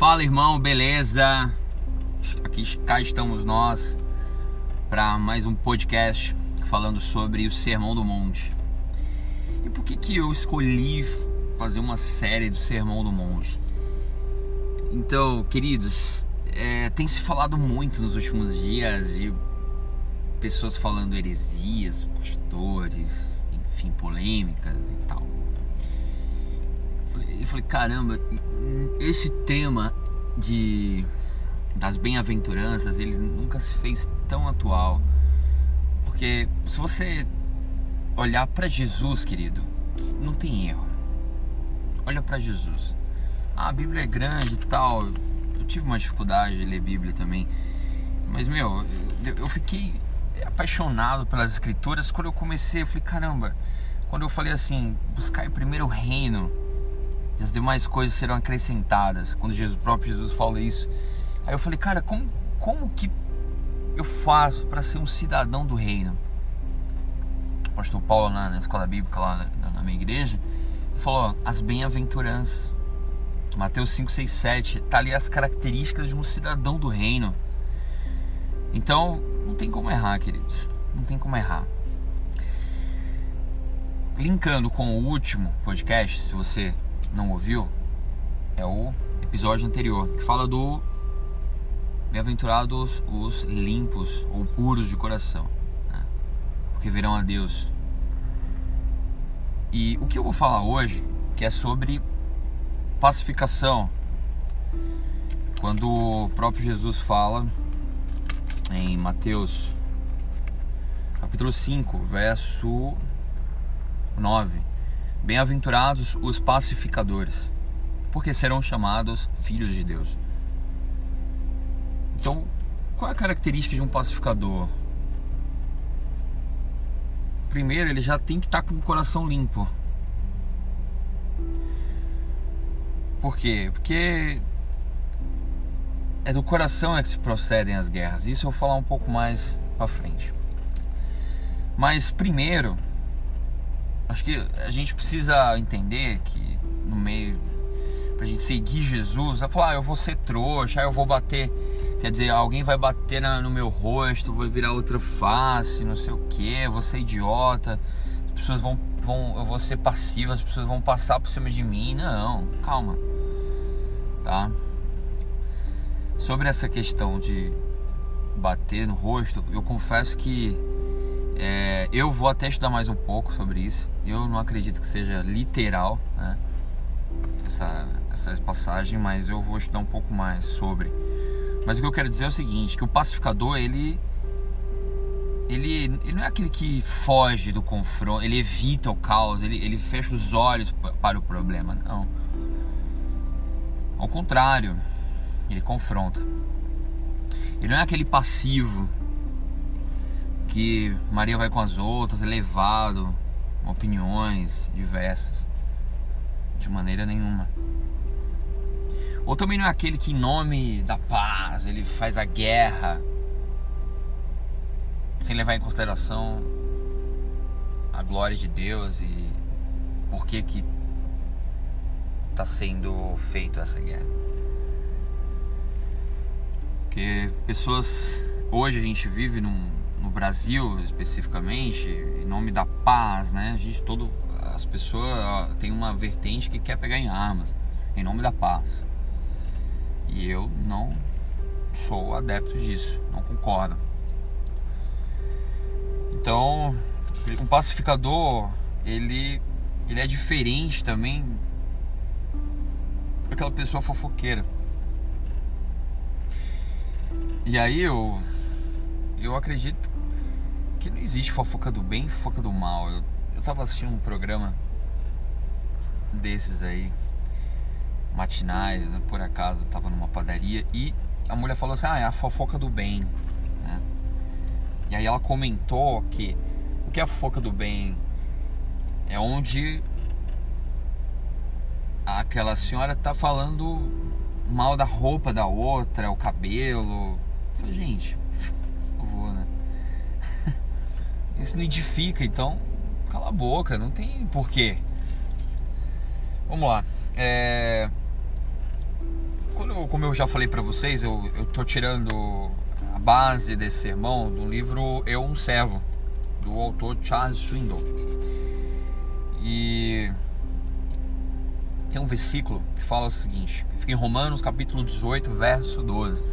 Fala irmão, beleza? Aqui cá estamos nós para mais um podcast falando sobre o Sermão do Monte. E por que que eu escolhi fazer uma série do Sermão do Monte? Então, queridos, é, tem se falado muito nos últimos dias de pessoas falando heresias, pastores, enfim, polêmicas e tal. Eu falei, caramba, esse tema de das bem-aventuranças, ele nunca se fez tão atual. Porque se você olhar para Jesus, querido, não tem erro. Olha para Jesus. Ah, a Bíblia é grande e tal. Eu tive uma dificuldade de ler Bíblia também. Mas, meu, eu fiquei apaixonado pelas escrituras quando eu comecei. Eu falei, caramba, quando eu falei assim, buscar o primeiro reino e as demais coisas serão acrescentadas. Quando Jesus, o próprio Jesus fala isso. Aí eu falei, cara, como, como que eu faço para ser um cidadão do reino? O pastor Paulo, na, na escola bíblica lá na, na minha igreja, falou: as bem-aventuranças. Mateus 5, 6, 7. Tá ali as características de um cidadão do reino. Então, não tem como errar, queridos. Não tem como errar. Linkando com o último podcast, se você não ouviu, é o episódio anterior, que fala do Bem-aventurados os limpos ou puros de coração, né? porque verão a Deus. E o que eu vou falar hoje, que é sobre pacificação, quando o próprio Jesus fala em Mateus capítulo 5, verso 9: Bem-aventurados os pacificadores, porque serão chamados filhos de Deus. Então, qual é a característica de um pacificador? Primeiro, ele já tem que estar com o coração limpo. Por quê? Porque é do coração é que se procedem as guerras. Isso eu vou falar um pouco mais para frente. Mas primeiro, acho que a gente precisa entender que no meio pra gente seguir Jesus, vai falar, ah, eu vou ser trouxa, eu vou bater Quer dizer, alguém vai bater na, no meu rosto, vou virar outra face, não sei o que, vou ser idiota, as pessoas vão, vão. Eu vou ser passivo, as pessoas vão passar por cima de mim. Não, calma. Tá? Sobre essa questão de bater no rosto, eu confesso que é, eu vou até estudar mais um pouco sobre isso. Eu não acredito que seja literal né, essa, essa passagem, mas eu vou estudar um pouco mais sobre. Mas o que eu quero dizer é o seguinte, que o pacificador, ele ele, ele não é aquele que foge do confronto, ele evita o caos, ele, ele fecha os olhos para o problema, não. Ao contrário, ele confronta. Ele não é aquele passivo que Maria vai com as outras, é levado, opiniões diversas. De maneira nenhuma. Ou também não é aquele que, em nome da paz, ele faz a guerra sem levar em consideração a glória de Deus e por que que está sendo feito essa guerra. Porque pessoas hoje a gente vive num, no Brasil especificamente em nome da paz, né? A gente todo as pessoas tem uma vertente que quer pegar em armas em nome da paz. E eu não sou adepto disso, não concordo. Então, um pacificador, ele, ele é diferente também daquela pessoa fofoqueira. E aí eu, eu acredito que não existe fofoca do bem e fofoca do mal. Eu, eu tava assistindo um programa desses aí matinais, né? por acaso estava numa padaria e a mulher falou assim: Ah, é a fofoca do bem. Né? E aí ela comentou que o que é a fofoca do bem é onde aquela senhora tá falando mal da roupa da outra, o cabelo. Eu falei, gente? Isso não edifica, então cala a boca, não tem porquê. Vamos lá. É quando, como eu já falei para vocês, eu, eu tô tirando a base desse sermão do livro Eu um Servo, do autor Charles Swindoll. E tem um versículo que fala o seguinte, fica em Romanos capítulo 18, verso 12.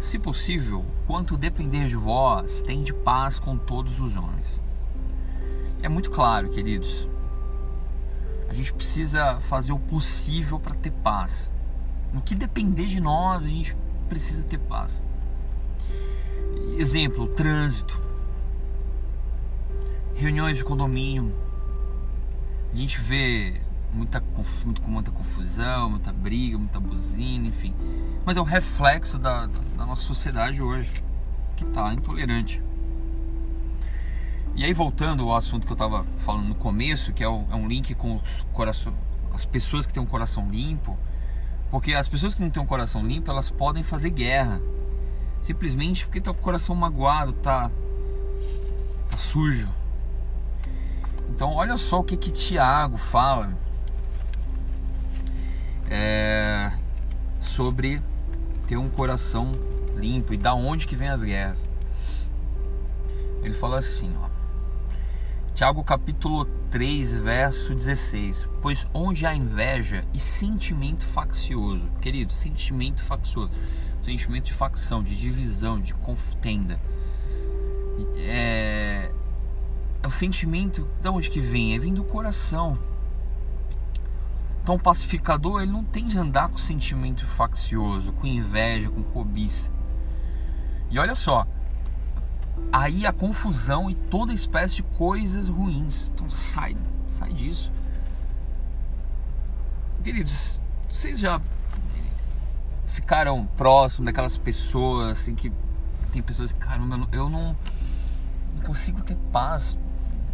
Se possível, quanto depender de vós, tem de paz com todos os homens. É muito claro, queridos. A gente precisa fazer o possível para ter paz. No que depender de nós, a gente precisa ter paz. Exemplo, trânsito. Reuniões de condomínio. A gente vê muita, muito, com muita confusão, muita briga, muita buzina, enfim. Mas é o reflexo da, da nossa sociedade hoje, que está intolerante. E aí, voltando ao assunto que eu estava falando no começo, que é, o, é um link com os coração, as pessoas que têm um coração limpo, porque as pessoas que não têm um coração limpo, elas podem fazer guerra. Simplesmente porque tá com o coração magoado, tá, tá sujo. Então, olha só o que que Tiago fala é, sobre ter um coração limpo e da onde que vem as guerras. Ele fala assim, ó. Tiago capítulo 3, verso 16. Pois onde há inveja e sentimento faccioso, querido, sentimento faccioso, sentimento de facção, de divisão, de contenda. É, é o sentimento, de onde que vem? É vem do coração. Então o pacificador ele não tem de andar com sentimento faccioso, com inveja, com cobiça. E olha só, aí a confusão e toda espécie de coisas ruins. Então sai, sai disso. Queridos, vocês já ficaram próximos daquelas pessoas assim que tem pessoas que, caramba, eu não, não consigo ter paz.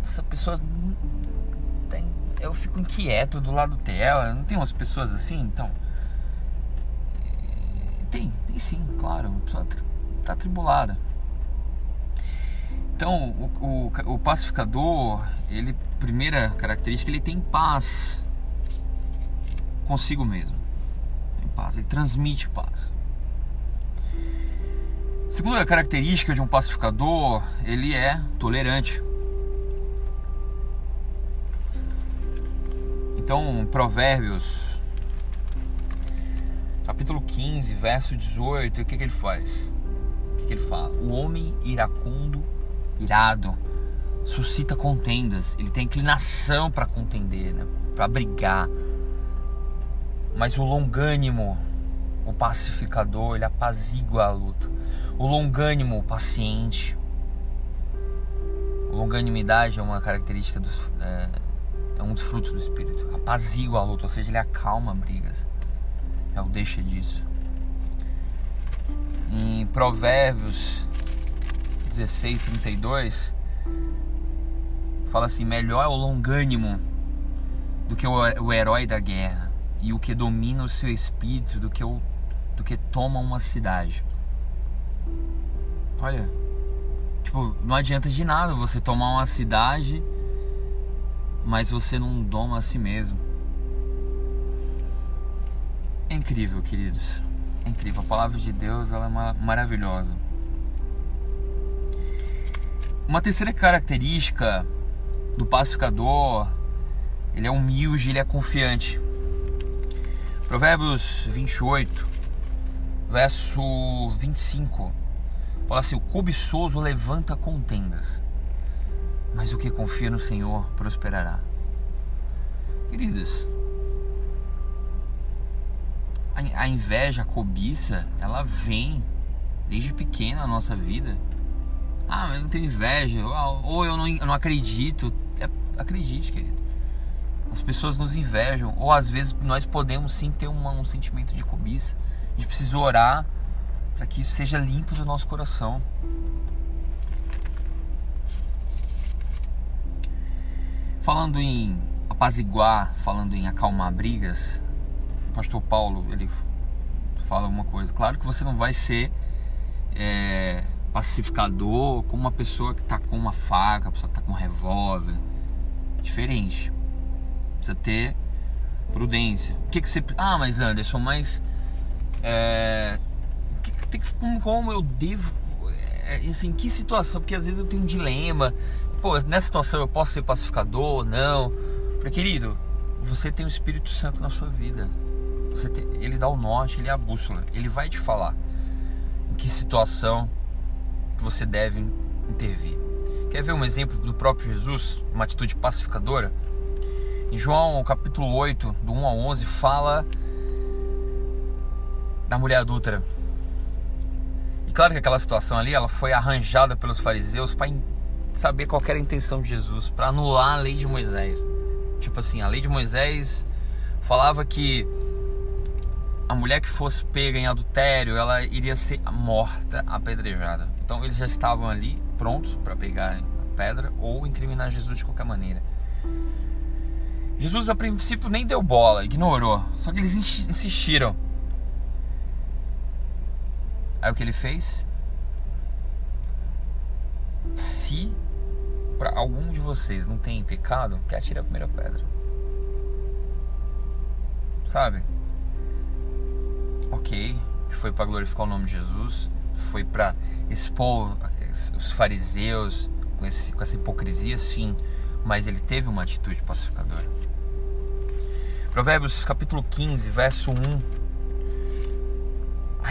Essa pessoa eu fico inquieto do lado dela. Não tem umas pessoas assim? Então. Tem, tem sim, claro. A pessoa tá atribulada. Então, o, o, o, pacificador, ele, primeira característica, ele tem paz consigo mesmo. Tem paz, ele transmite paz. Segunda característica de um pacificador, ele é tolerante. Então, Provérbios, capítulo 15, verso 18, o que, que ele faz? O que, que ele fala? O homem iracundo, irado, suscita contendas, ele tem inclinação para contender, né? para brigar. Mas o longânimo, o pacificador, ele apazigua a luta. O longânimo, o paciente. Longanimidade é uma característica dos, é, é um dos frutos do Espírito. Apazigua a luta, ou seja, ele acalma brigas. É o deixa disso. Em Provérbios 16, 32, fala assim: melhor é o longânimo do que o herói da guerra, e o que domina o seu espírito do que, o, do que toma uma cidade. Olha, tipo, não adianta de nada você tomar uma cidade mas você não doma a si mesmo. É incrível, queridos. É incrível. A palavra de Deus ela é maravilhosa. Uma terceira característica do pacificador, ele é humilde, ele é confiante. Provérbios 28, verso 25, fala assim: O cobiçoso levanta contendas, mas o que confia no Senhor prosperará. Queridos, a inveja, a cobiça, ela vem desde pequena na nossa vida. Ah, mas eu não tenho inveja, ou eu não, eu não acredito. É, acredite, querido. As pessoas nos invejam, ou às vezes nós podemos sim ter uma, um sentimento de cobiça. A gente precisa orar para que isso seja limpo do nosso coração. Falando em apaziguar, falando em acalmar brigas, o pastor Paulo ele fala uma coisa. Claro que você não vai ser é, pacificador como uma pessoa que está com uma faca, pessoa que está com um revólver. Diferente. Precisa ter prudência. O que, que você. Ah, mas Anderson, mas É, que, que, como eu devo. É, assim, que situação? Porque às vezes eu tenho um dilema. Pô, nessa situação eu posso ser pacificador? Não. Falei, querido, você tem o Espírito Santo na sua vida. Você tem, ele dá o norte, ele é a bússola. Ele vai te falar em que situação você deve intervir. Quer ver um exemplo do próprio Jesus, uma atitude pacificadora? Em João capítulo 8, do 1 ao 11, fala da mulher adúltera. Claro que aquela situação ali, ela foi arranjada pelos fariseus para saber qual era a intenção de Jesus, para anular a lei de Moisés. Tipo assim, a lei de Moisés falava que a mulher que fosse pega em adultério, ela iria ser morta, apedrejada. Então eles já estavam ali prontos para pegar a pedra ou incriminar Jesus de qualquer maneira. Jesus a princípio nem deu bola, ignorou. Só que eles insistiram. Aí o que ele fez? Se para algum de vocês não tem pecado, que atire a primeira pedra. Sabe? Ok, que foi para glorificar o nome de Jesus, foi para expor os fariseus com, esse, com essa hipocrisia, sim, mas ele teve uma atitude pacificadora. Provérbios capítulo 15, verso 1.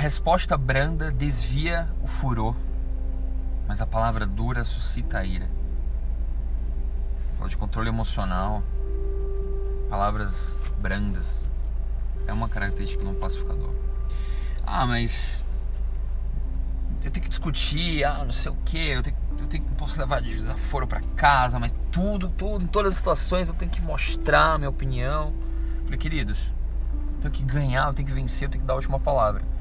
Resposta branda desvia o furor, mas a palavra dura suscita a ira. Fala de controle emocional, palavras brandas. É uma característica de um pacificador. Ah, mas eu tenho que discutir, ah, não sei o que, eu tenho, eu tenho, posso levar desaforo para casa, mas tudo, tudo, em todas as situações eu tenho que mostrar a minha opinião. Falei, queridos, eu tenho que ganhar, eu tenho que vencer, eu tenho que dar a última palavra.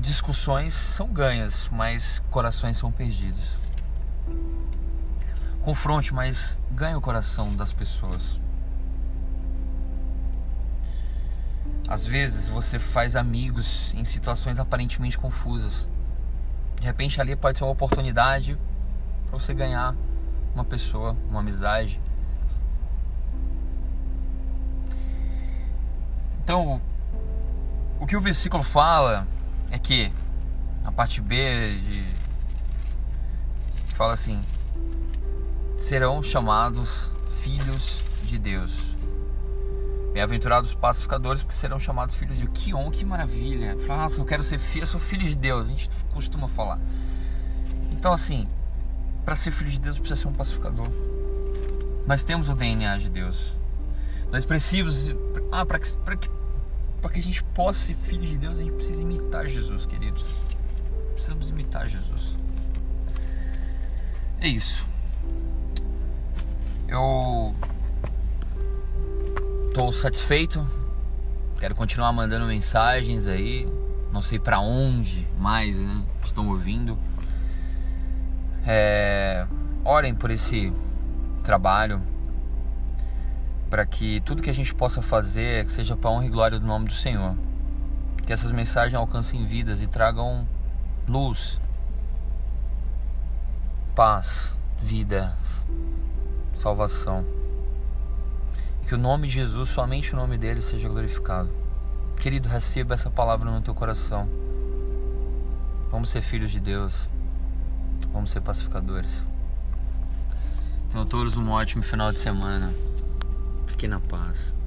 Discussões são ganhas, mas corações são perdidos. Confronte, mas ganhe o coração das pessoas. Às vezes você faz amigos em situações aparentemente confusas. De repente ali pode ser uma oportunidade para você ganhar uma pessoa, uma amizade. Então, o que o versículo fala é que a parte B de fala assim: serão chamados filhos de Deus. Bem-aventurados pacificadores, porque serão chamados filhos de Deus. Que honra, que maravilha. Nossa, eu quero ser filho, eu sou filho de Deus. A gente costuma falar. Então, assim, para ser filho de Deus precisa ser um pacificador. Nós temos o DNA de Deus. Nós precisamos. Ah, para que, que para que a gente possa ser filho de Deus, a gente precisa imitar Jesus, queridos. Precisamos imitar Jesus. É isso. Eu estou satisfeito. Quero continuar mandando mensagens aí. Não sei para onde mais né, estão ouvindo. É, orem por esse trabalho para que tudo que a gente possa fazer seja para honra e glória do nome do Senhor. Que essas mensagens alcancem vidas e tragam luz, paz, vida, salvação. E que o nome de Jesus, somente o nome dele, seja glorificado. Querido, receba essa palavra no teu coração. Vamos ser filhos de Deus. Vamos ser pacificadores. Tenham todos um ótimo final de semana. Fique na paz.